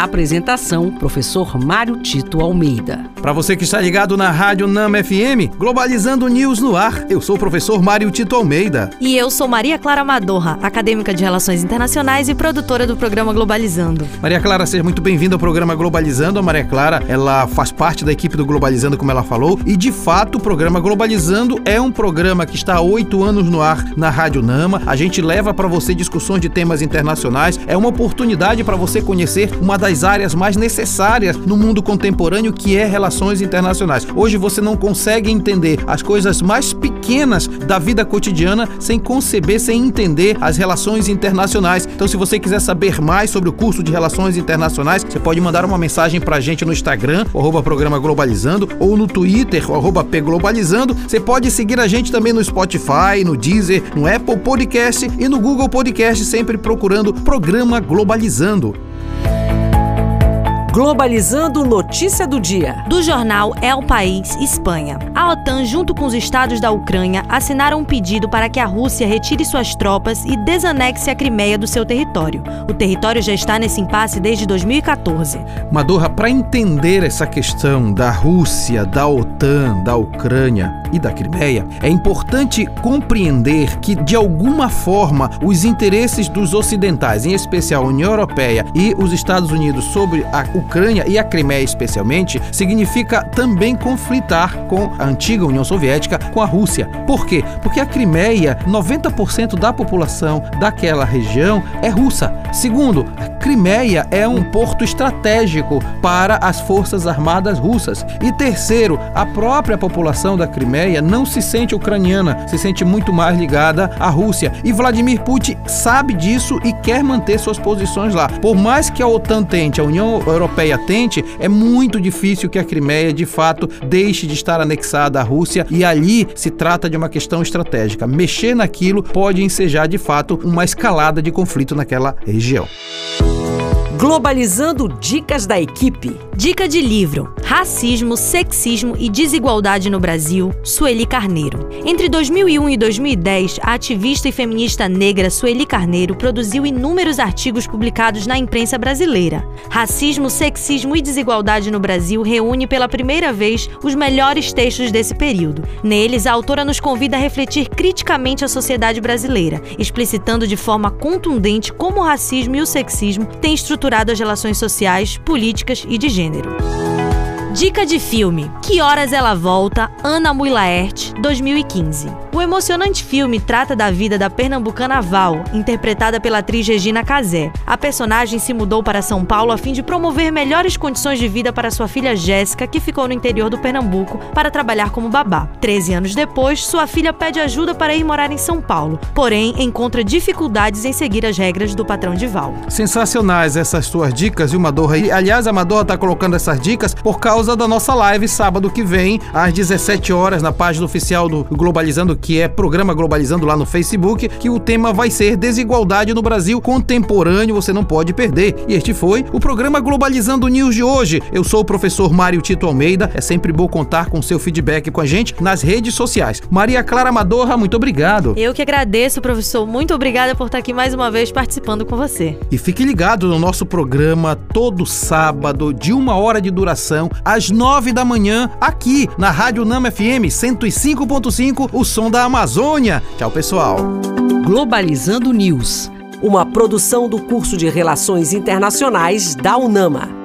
Apresentação: Professor Mário Tito Almeida. Para você que está ligado na Rádio Nama FM, Globalizando News no ar, eu sou o professor Mário Tito Almeida. E eu sou Maria Clara Madorra, acadêmica de Relações Internacionais e produtora do programa Globalizando. Maria Clara, seja muito bem-vinda ao programa Globalizando. A Maria Clara, ela faz parte da equipe do Globalizando, como ela falou, e de fato o programa Globalizando é um programa que está há oito anos no ar na Rádio Nama. A gente leva para você discussões de temas internacionais. É uma oportunidade para você conhecer uma das das áreas mais necessárias no mundo contemporâneo, que é relações internacionais. Hoje você não consegue entender as coisas mais pequenas da vida cotidiana sem conceber, sem entender as relações internacionais. Então, se você quiser saber mais sobre o curso de Relações Internacionais, você pode mandar uma mensagem pra gente no Instagram, arroba programa Globalizando, ou no Twitter, arroba Pglobalizando. Você pode seguir a gente também no Spotify, no Deezer, no Apple Podcast e no Google Podcast, sempre procurando Programa Globalizando. Globalizando Notícia do Dia. Do jornal El País, Espanha. A OTAN, junto com os estados da Ucrânia, assinaram um pedido para que a Rússia retire suas tropas e desanexe a Crimeia do seu território. O território já está nesse impasse desde 2014. Madorra, para entender essa questão da Rússia, da OTAN, da Ucrânia e da Crimeia, é importante compreender que, de alguma forma, os interesses dos ocidentais, em especial a União Europeia e os Estados Unidos, sobre a Ucrânia e a Crimeia especialmente, significa também conflitar com a antiga União Soviética, com a Rússia. Por quê? Porque a Crimeia, 90% da população daquela região é russa. Segundo, a Crimeia é um porto estratégico para as forças armadas russas. E terceiro, a própria população da Crimeia não se sente ucraniana, se sente muito mais ligada à Rússia. E Vladimir Putin sabe disso e quer manter suas posições lá. Por mais que a OTAN tente, a União Europeia Europeia tente, é muito difícil que a Crimeia de fato deixe de estar anexada à Rússia e ali se trata de uma questão estratégica. Mexer naquilo pode ensejar de fato uma escalada de conflito naquela região. Globalizando Dicas da Equipe. Dica de livro: Racismo, Sexismo e Desigualdade no Brasil, Sueli Carneiro. Entre 2001 e 2010, a ativista e feminista negra Sueli Carneiro produziu inúmeros artigos publicados na imprensa brasileira. Racismo, Sexismo e Desigualdade no Brasil reúne pela primeira vez os melhores textos desse período. Neles, a autora nos convida a refletir criticamente a sociedade brasileira, explicitando de forma contundente como o racismo e o sexismo têm estruturado as relações sociais, políticas e de gênero. Dica de filme: Que Horas Ela Volta, Ana Mui Laerte, 2015. O emocionante filme trata da vida da pernambucana Val, interpretada pela atriz Regina Casé. A personagem se mudou para São Paulo a fim de promover melhores condições de vida para sua filha Jéssica, que ficou no interior do Pernambuco, para trabalhar como babá. Treze anos depois, sua filha pede ajuda para ir morar em São Paulo, porém encontra dificuldades em seguir as regras do patrão de Val. Sensacionais essas suas dicas, viu, Madorra? E, aliás, a Madorra está colocando essas dicas por causa da nossa live sábado que vem, às 17 horas, na página oficial do Globalizando que é Programa Globalizando lá no Facebook, que o tema vai ser Desigualdade no Brasil Contemporâneo, você não pode perder. E este foi o programa Globalizando News de hoje. Eu sou o professor Mário Tito Almeida, é sempre bom contar com seu feedback com a gente nas redes sociais. Maria Clara Madorra, muito obrigado. Eu que agradeço, professor. Muito obrigada por estar aqui mais uma vez participando com você. E fique ligado no nosso programa todo sábado, de uma hora de duração, às nove da manhã, aqui na Rádio Nama FM 105.5, o som da Amazônia. Tchau, pessoal. Globalizando News, uma produção do curso de Relações Internacionais da UNAMA.